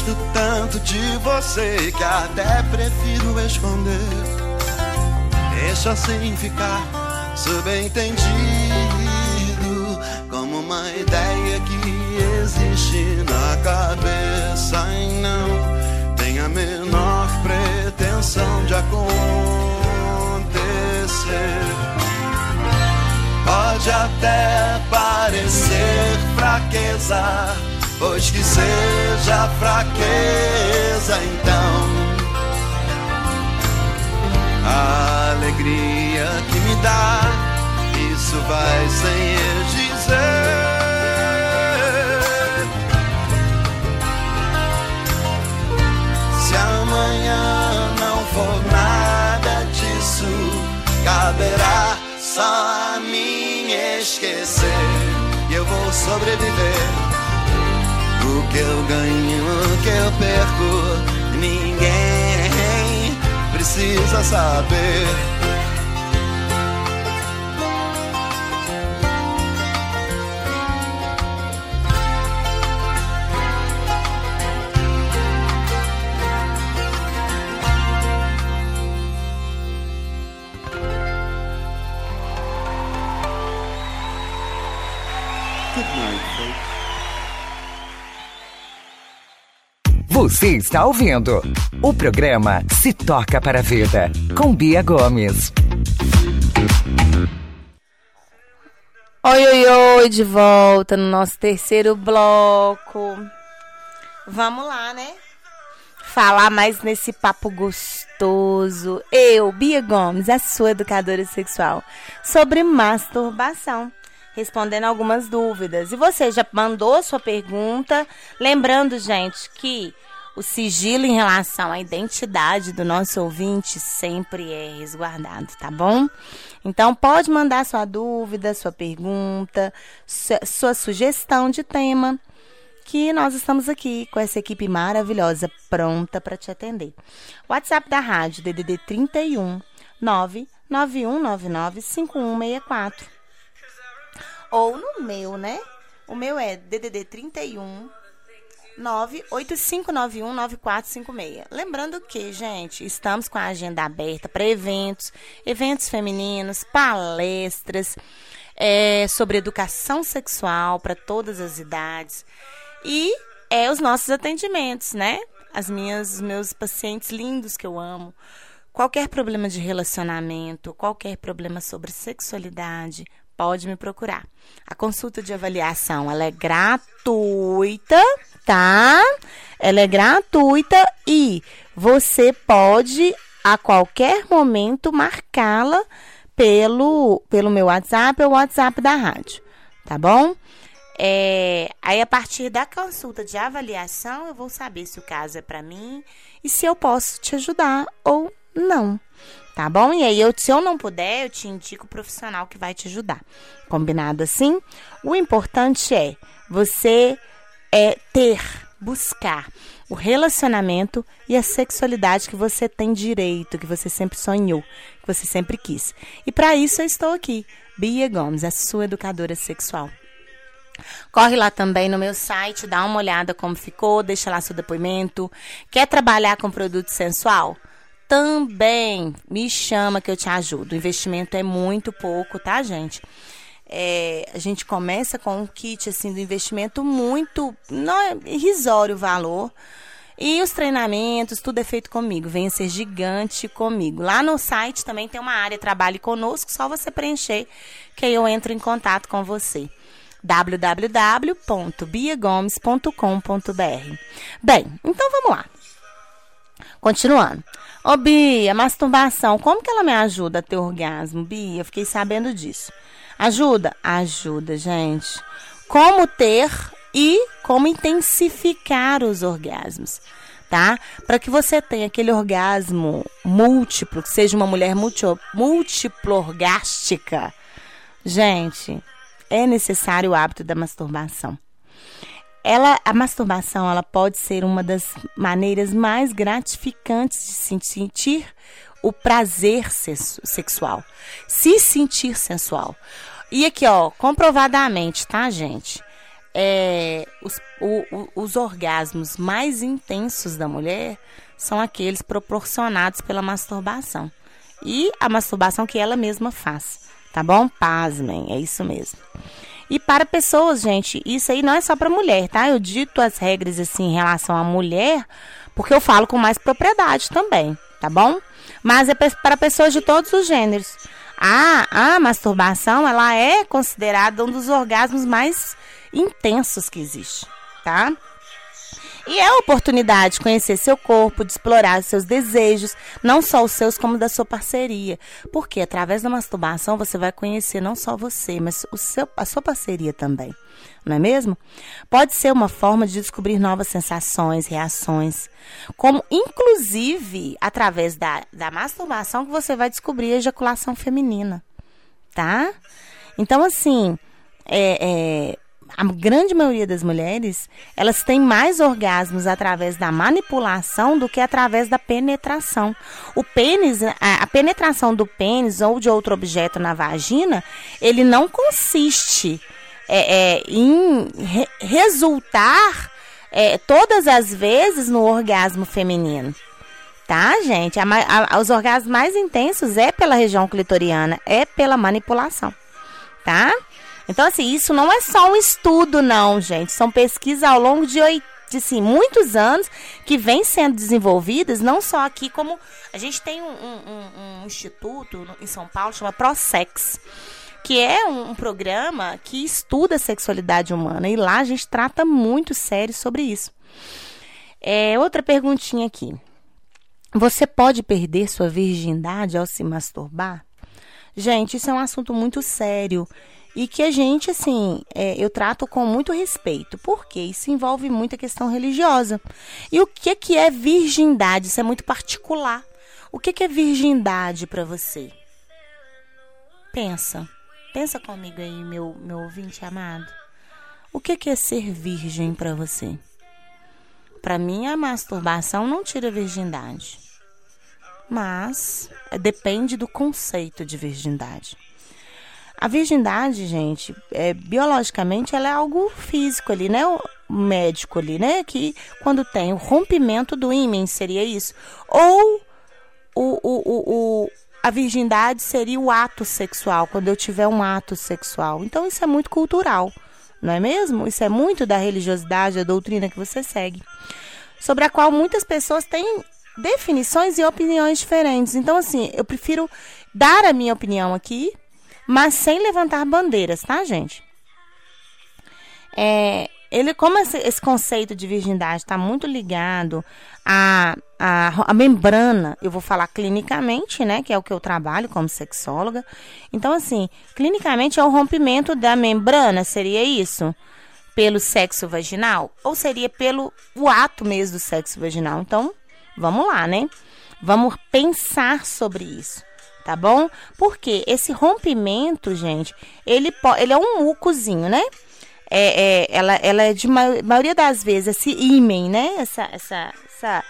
Gosto tanto de você que até prefiro esconder. Deixa assim ficar subentendido como uma ideia que existe na cabeça e não tem a menor pretensão de acontecer. Pode até parecer fraqueza, pois que seja fraqueza então. A alegria que me dá, isso vai sem eu dizer. Se amanhã não for nada disso, caberá só a mim esquecer. E eu vou sobreviver. Que eu ganho, que eu perco, ninguém precisa saber. Você está ouvindo o programa Se Toca para a Vida com Bia Gomes. Oi, oi, oi, de volta no nosso terceiro bloco. Vamos lá, né? Falar mais nesse papo gostoso. Eu, Bia Gomes, a sua educadora sexual, sobre masturbação. Respondendo algumas dúvidas. E você já mandou sua pergunta? Lembrando, gente, que o sigilo em relação à identidade do nosso ouvinte sempre é resguardado, tá bom? Então pode mandar sua dúvida, sua pergunta, su- sua sugestão de tema, que nós estamos aqui com essa equipe maravilhosa pronta para te atender. WhatsApp da rádio DDD 31 99199 5164 ou no meu, né? O meu é DDD 31 985919456. Lembrando que, gente, estamos com a agenda aberta para eventos, eventos femininos, palestras é, sobre educação sexual para todas as idades e é os nossos atendimentos, né? As minhas, os meus pacientes lindos que eu amo. Qualquer problema de relacionamento, qualquer problema sobre sexualidade, pode me procurar. A consulta de avaliação, ela é gratuita, tá? Ela é gratuita e você pode a qualquer momento marcá-la pelo pelo meu WhatsApp ou WhatsApp da rádio, tá bom? É, aí, a partir da consulta de avaliação, eu vou saber se o caso é para mim e se eu posso te ajudar ou não. Tá bom? E aí, eu, se eu não puder, eu te indico o profissional que vai te ajudar. Combinado assim? O importante é você é, ter, buscar o relacionamento e a sexualidade que você tem direito, que você sempre sonhou, que você sempre quis. E para isso eu estou aqui, Bia Gomes, a sua educadora sexual. Corre lá também no meu site, dá uma olhada como ficou, deixa lá seu depoimento. Quer trabalhar com produto sensual? Também me chama que eu te ajudo. O investimento é muito pouco, tá, gente? É, a gente começa com um kit assim do investimento muito não é irrisório o valor. E os treinamentos, tudo é feito comigo. Venha ser gigante comigo. Lá no site também tem uma área Trabalhe Conosco, só você preencher que eu entro em contato com você www.biagomes.com.br. Bem, então vamos lá. Continuando. Ô Bia, masturbação, como que ela me ajuda a ter orgasmo? Bia, eu fiquei sabendo disso. Ajuda? Ajuda, gente. Como ter e como intensificar os orgasmos, tá? Para que você tenha aquele orgasmo múltiplo, que seja uma mulher múltiplo orgástica. Gente, é necessário o hábito da masturbação. Ela, a masturbação, ela pode ser uma das maneiras mais gratificantes de se sentir o prazer sexual, se sentir sensual. E aqui, ó, comprovadamente, tá, gente? É, os, o, o, os orgasmos mais intensos da mulher são aqueles proporcionados pela masturbação. E a masturbação que ela mesma faz, tá bom? Pasmem, é isso mesmo. E para pessoas, gente, isso aí não é só para mulher, tá? Eu dito as regras assim em relação à mulher, porque eu falo com mais propriedade também, tá bom? Mas é para pessoas de todos os gêneros. A, a masturbação, ela é considerada um dos orgasmos mais intensos que existe, tá? E é a oportunidade de conhecer seu corpo, de explorar seus desejos, não só os seus, como da sua parceria. Porque através da masturbação você vai conhecer não só você, mas o seu, a sua parceria também. Não é mesmo? Pode ser uma forma de descobrir novas sensações, reações, como inclusive através da, da masturbação que você vai descobrir a ejaculação feminina, tá? Então, assim, é, é a grande maioria das mulheres, elas têm mais orgasmos através da manipulação do que através da penetração. O pênis, a, penetração do pênis ou de outro objeto na vagina, ele não consiste é, é, em re resultar é, todas as vezes no orgasmo feminino. Tá, gente? A, a, os orgasmos mais intensos é pela região clitoriana, é pela manipulação. Tá? Então, assim, isso não é só um estudo, não, gente. São pesquisas ao longo de, de assim, muitos anos que vêm sendo desenvolvidas, não só aqui, como a gente tem um, um, um instituto em São Paulo, chama ProSex que é um, um, programa que estuda a sexualidade humana e lá a gente trata muito sério sobre isso. É, outra perguntinha aqui. Você pode perder sua virgindade ao se masturbar? Gente, isso é um assunto muito sério e que a gente, assim, é, eu trato com muito respeito, porque isso envolve muita questão religiosa. E o que, que é virgindade? Isso é muito particular. O que, que é virgindade para você? Pensa. Pensa comigo aí, meu, meu ouvinte amado. O que, que é ser virgem para você? Para mim, a masturbação não tira virgindade. Mas depende do conceito de virgindade. A virgindade, gente, é, biologicamente ela é algo físico ali, né? O médico ali, né? Que quando tem o rompimento do ímã seria isso. Ou o, o, o, o, a virgindade seria o ato sexual, quando eu tiver um ato sexual. Então isso é muito cultural, não é mesmo? Isso é muito da religiosidade, da doutrina que você segue. Sobre a qual muitas pessoas têm definições e opiniões diferentes. Então, assim, eu prefiro dar a minha opinião aqui, mas sem levantar bandeiras, tá, gente? É, ele, como esse, esse, conceito de virgindade está muito ligado à, à, à, membrana, eu vou falar clinicamente, né? Que é o que eu trabalho como sexóloga. Então, assim, clinicamente é o rompimento da membrana, seria isso? pelo sexo vaginal ou seria pelo o ato mesmo do sexo vaginal? Então, vamos lá, né? Vamos pensar sobre isso, tá bom? Porque esse rompimento, gente, ele, ele é um mucozinho, né? É, é, ela, ela é de ma maioria das vezes esse ímen, né? Essa, essa, essa,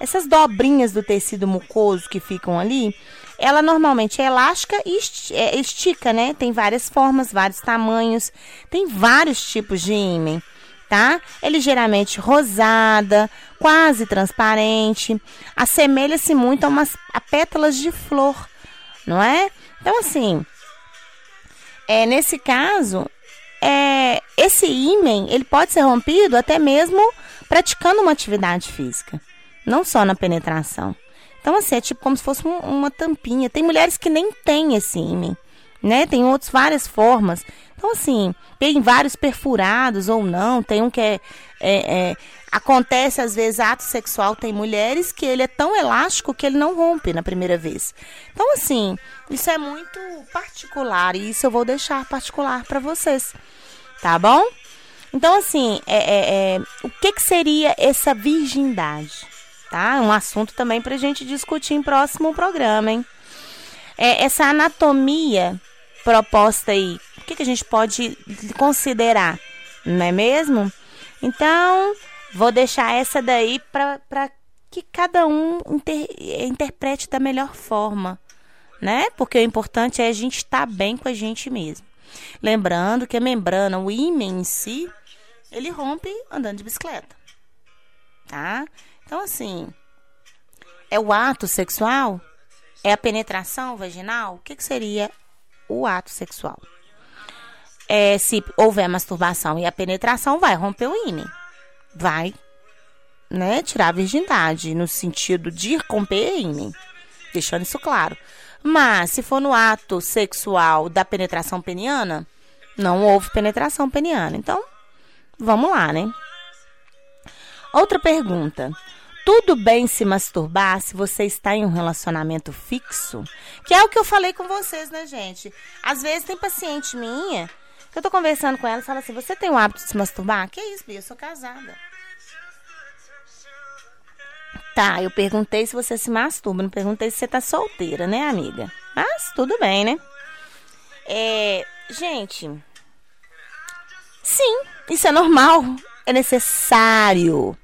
essas dobrinhas do tecido mucoso que ficam ali, ela normalmente é elástica e é, estica, né? Tem várias formas, vários tamanhos, tem vários tipos de ímen, tá? É ligeiramente rosada, quase transparente, assemelha-se muito a umas a pétalas de flor, não é? Então, assim, é, nesse caso, é, esse ímen ele pode ser rompido até mesmo praticando uma atividade física, não só na penetração. Então, assim, é tipo como se fosse um, uma tampinha. Tem mulheres que nem têm esse ímen, né? Tem outras várias formas. Então, assim, tem vários perfurados ou não. Tem um que é, é, é acontece às vezes ato sexual. Tem mulheres que ele é tão elástico que ele não rompe na primeira vez. Então, assim, isso é muito particular e isso eu vou deixar particular para vocês, tá bom? Então, assim, é, é, é, o que, que seria essa virgindade? Tá? Um assunto também para gente discutir em próximo programa, hein? É, essa anatomia proposta aí, o que, que a gente pode considerar, não é mesmo? Então, vou deixar essa daí para que cada um inter, interprete da melhor forma, né? Porque o importante é a gente estar tá bem com a gente mesmo. Lembrando que a membrana, o ímã em si, ele rompe andando de bicicleta, tá? Então, assim, é o ato sexual? É a penetração vaginal? O que, que seria o ato sexual? É, se houver masturbação e a penetração, vai romper o ímã. Vai né, tirar a virgindade, no sentido de romper ímã. Deixando isso claro. Mas, se for no ato sexual da penetração peniana, não houve penetração peniana. Então, vamos lá, né? Outra pergunta tudo bem se masturbar se você está em um relacionamento fixo? Que é o que eu falei com vocês, né, gente? Às vezes tem paciente minha eu tô conversando com ela e fala assim: Você tem o hábito de se masturbar? Que isso, Bia? Eu sou casada. Tá, eu perguntei se você se masturba, não perguntei se você tá solteira, né, amiga? Mas tudo bem, né? É, gente, sim, isso é normal, é necessário.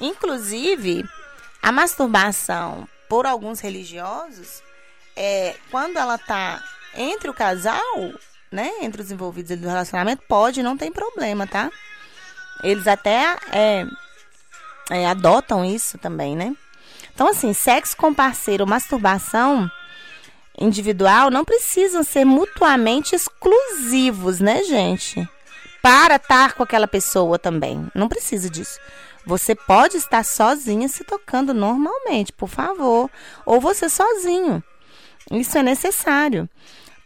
Inclusive, a masturbação por alguns religiosos, é, quando ela tá entre o casal, né, entre os envolvidos do relacionamento, pode, não tem problema, tá? Eles até é, é, adotam isso também, né? Então, assim, sexo com parceiro, masturbação individual não precisam ser mutuamente exclusivos, né, gente? Para estar com aquela pessoa também. Não precisa disso. Você pode estar sozinha se tocando normalmente, por favor, ou você sozinho. Isso é necessário.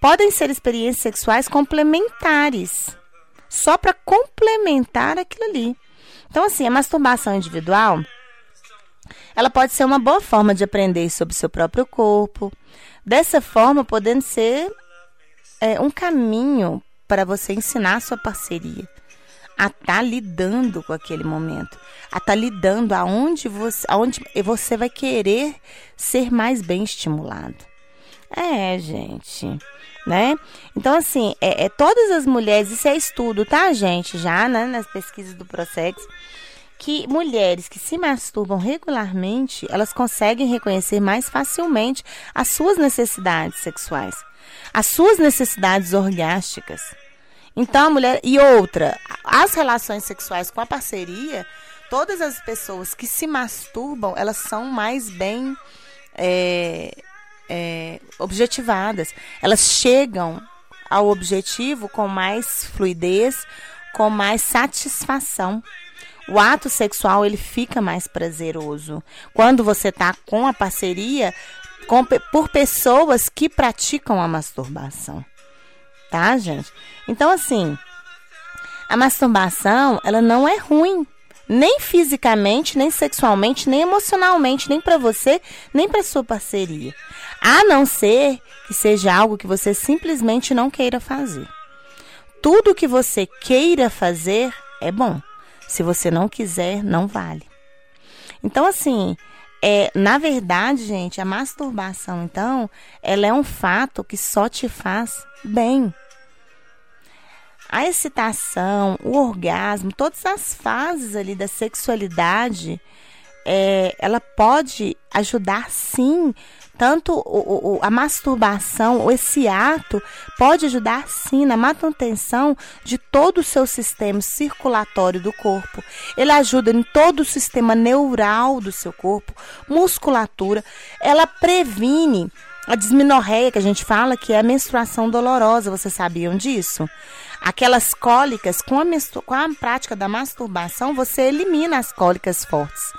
Podem ser experiências sexuais complementares, só para complementar aquilo ali. Então, assim, a masturbação individual, ela pode ser uma boa forma de aprender sobre seu próprio corpo. Dessa forma, podendo ser é, um caminho para você ensinar a sua parceria a estar tá lidando com aquele momento, a estar tá lidando aonde você, aonde você vai querer ser mais bem estimulado. É, gente, né? Então, assim, é, é todas as mulheres, isso é estudo, tá, gente? Já, né, nas pesquisas do Prosex, que mulheres que se masturbam regularmente, elas conseguem reconhecer mais facilmente as suas necessidades sexuais, as suas necessidades orgásticas. Então, a mulher. E outra, as relações sexuais com a parceria, todas as pessoas que se masturbam, elas são mais bem é, é, objetivadas. Elas chegam ao objetivo com mais fluidez, com mais satisfação. O ato sexual ele fica mais prazeroso quando você está com a parceria com, por pessoas que praticam a masturbação tá, gente? Então, assim, a masturbação, ela não é ruim, nem fisicamente, nem sexualmente, nem emocionalmente, nem para você, nem para sua parceria. A não ser que seja algo que você simplesmente não queira fazer. Tudo que você queira fazer é bom. Se você não quiser, não vale. Então, assim, é, na verdade, gente, a masturbação, então, ela é um fato que só te faz bem. A excitação, o orgasmo, todas as fases ali da sexualidade, é, ela pode ajudar sim tanto o, o, a masturbação, esse ato, pode ajudar sim na manutenção de todo o seu sistema circulatório do corpo. Ele ajuda em todo o sistema neural do seu corpo, musculatura. Ela previne a disminorreia que a gente fala, que é a menstruação dolorosa. Vocês sabiam disso? Aquelas cólicas, com a, com a prática da masturbação, você elimina as cólicas fortes.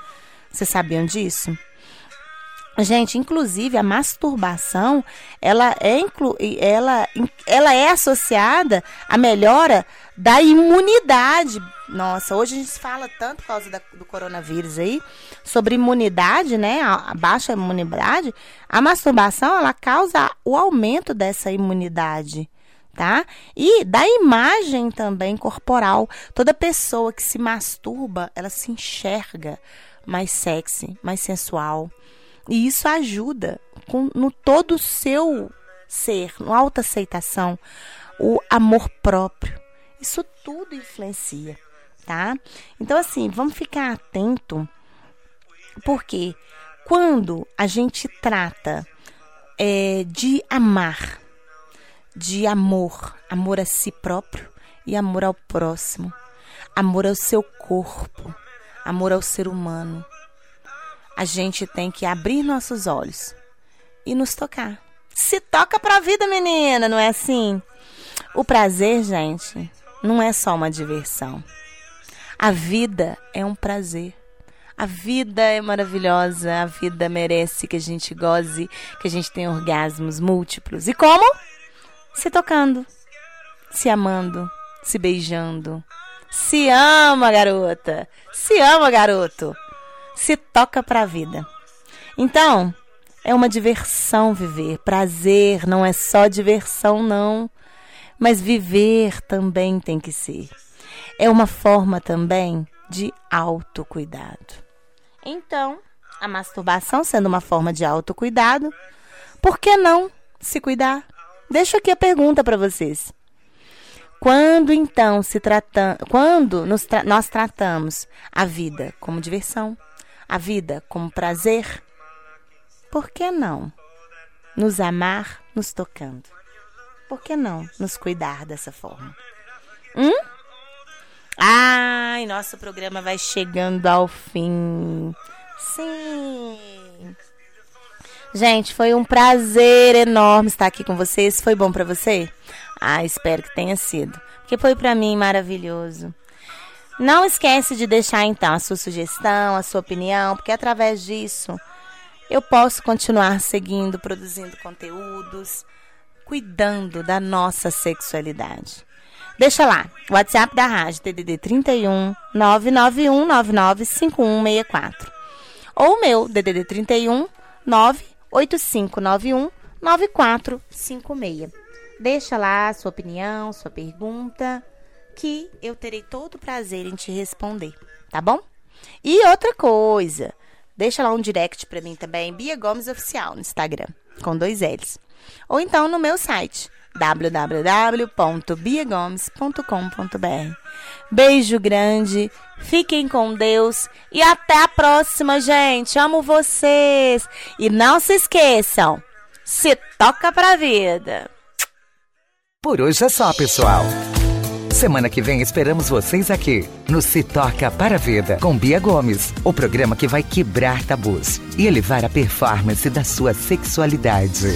Vocês sabiam disso? Gente, inclusive a masturbação, ela é, inclu ela, ela é associada à melhora da imunidade. Nossa, hoje a gente fala tanto por causa da, do coronavírus aí, sobre imunidade, né? A, a baixa imunidade. A masturbação, ela causa o aumento dessa imunidade tá? E da imagem também corporal. Toda pessoa que se masturba, ela se enxerga mais sexy, mais sensual. E isso ajuda com, no todo o seu ser, no autoaceitação, o amor próprio. Isso tudo influencia, tá? Então, assim, vamos ficar atento, porque quando a gente trata é, de amar, de amor, amor a si próprio e amor ao próximo, amor ao seu corpo, amor ao ser humano, a gente tem que abrir nossos olhos e nos tocar. Se toca pra vida, menina, não é assim? O prazer, gente, não é só uma diversão. A vida é um prazer. A vida é maravilhosa, a vida merece que a gente goze, que a gente tenha orgasmos múltiplos. E como? Se tocando, se amando, se beijando. Se ama, garota. Se ama, garoto se toca para a vida. Então, é uma diversão viver. Prazer não é só diversão, não. Mas viver também tem que ser. É uma forma também de autocuidado. Então, a masturbação sendo uma forma de autocuidado, por que não se cuidar? Deixo aqui a pergunta para vocês. Quando então se trata, quando tra nós tratamos a vida como diversão, a vida como prazer, por que não nos amar nos tocando? Por que não nos cuidar dessa forma? Hum? Ai, nosso programa vai chegando ao fim. Sim. Gente, foi um prazer enorme estar aqui com vocês. Foi bom para você? Ah, espero que tenha sido. Porque foi para mim maravilhoso. Não esquece de deixar então a sua sugestão, a sua opinião, porque através disso eu posso continuar seguindo, produzindo conteúdos, cuidando da nossa sexualidade. Deixa lá, WhatsApp da rádio TDD 31 991 995164 ou o meu DDD 31 98591 9456. Deixa lá sua opinião, sua pergunta que eu terei todo o prazer em te responder, tá bom? E outra coisa, deixa lá um direct para mim também, Bia Gomes Oficial no Instagram, com dois L's. Ou então no meu site, www.biagomes.com.br. Beijo grande, fiquem com Deus e até a próxima, gente. Amo vocês. E não se esqueçam, se toca pra vida. Por hoje é só, pessoal. Semana que vem esperamos vocês aqui no Se Toca para a Vida com Bia Gomes, o programa que vai quebrar tabus e elevar a performance da sua sexualidade.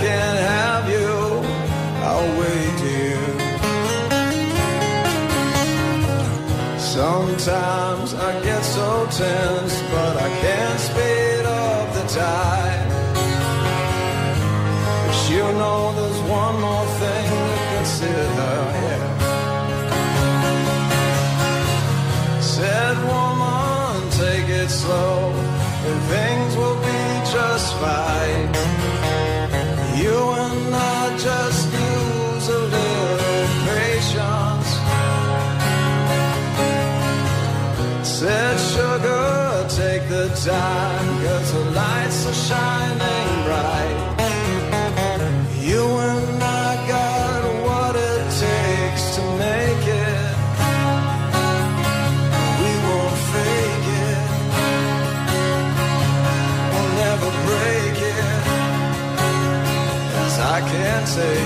can't have you, I'll wait here. Sometimes I get so tense. time Cause the lights are shining bright. You and I got what it takes to make it. We won't fake it. We'll never break it. Cause I can't take